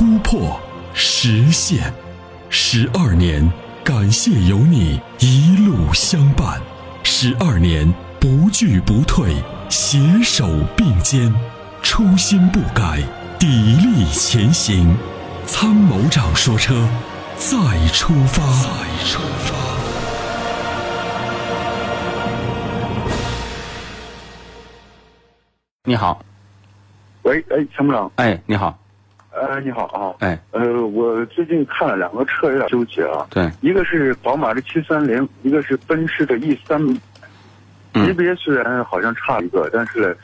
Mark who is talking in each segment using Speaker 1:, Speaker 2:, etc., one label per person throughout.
Speaker 1: 突破、实现。十二年，感谢有你一路相伴。十二年，不惧不退，携手并肩，初心不改，砥砺前行。参谋长说：“车，再出发。”再出发。
Speaker 2: 你好，
Speaker 3: 喂，哎，参谋长，
Speaker 2: 哎，你好，
Speaker 3: 呃，你好啊，
Speaker 2: 哎，
Speaker 3: 呃，我最近看了两个车，有点纠结啊。
Speaker 2: 对，
Speaker 3: 一个是宝马的七三零，一个是奔驰的 E 三，级别虽然好像差一个，但是，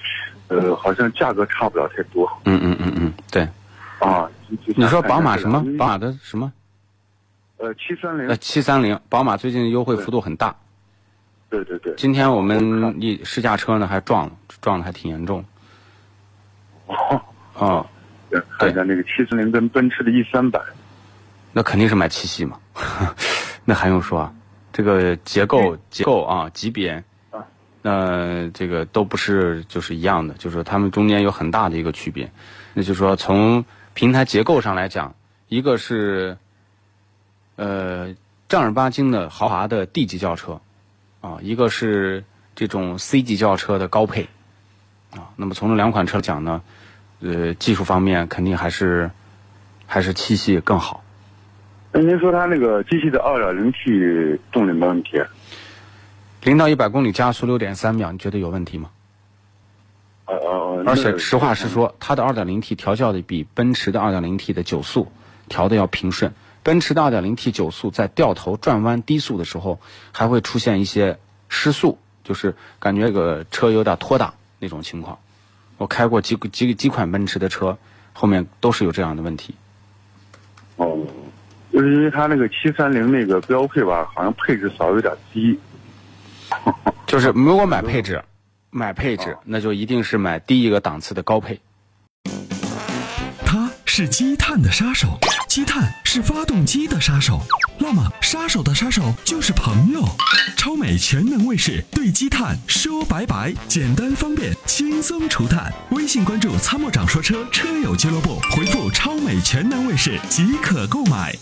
Speaker 3: 呃，好像价格差不了太多。
Speaker 2: 嗯嗯嗯嗯，对，
Speaker 3: 啊，
Speaker 2: 你说宝马什么？宝马的什么？
Speaker 3: 呃，七三零。
Speaker 2: 呃，七三零，宝马最近优惠幅度很大。
Speaker 3: 对对对。
Speaker 2: 今天我们一试驾车呢，还撞了，撞的还挺严重。
Speaker 3: 哦。
Speaker 2: 哦。
Speaker 3: 看一下那个七四零跟奔驰的 E 三百。
Speaker 2: 那肯定是买七系嘛，那还用说啊？这个结构结构啊，级别，那这个都不是就是一样的，就是它们中间有很大的一个区别。那就是说，从平台结构上来讲，一个是呃正儿八经的豪华的 D 级轿车，啊，一个是这种 C 级轿车的高配，啊，那么从这两款车讲呢，呃，技术方面肯定还是还是七系更好。
Speaker 3: 那您说它那个机器的二点零 T 动力没问题？
Speaker 2: 零到一百公里加速六点三秒，你觉得有问题吗？而且实话实说，它的二点零 T 调教的比奔驰的二点零 T 的九速调的要平顺。奔驰的二点零 T 九速在掉头转弯低速的时候，还会出现一些失速，就是感觉这个车有点拖档那种情况。我开过几几几款奔驰的车，后面都是有这样的问题。
Speaker 3: 哦。就是因为它那个七三零那个标配吧，好像配置稍微有点低。
Speaker 2: 就是如果买配置，买配置那就一定是买低一个档次的高配。
Speaker 1: 它是积碳的杀手，积碳是发动机的杀手，那么杀手的杀手就是朋友。超美全能卫士对积碳说拜拜，简单方便，轻松除碳。微信关注“参谋长说车”车友俱乐部，回复“超美全能卫士”即可购买。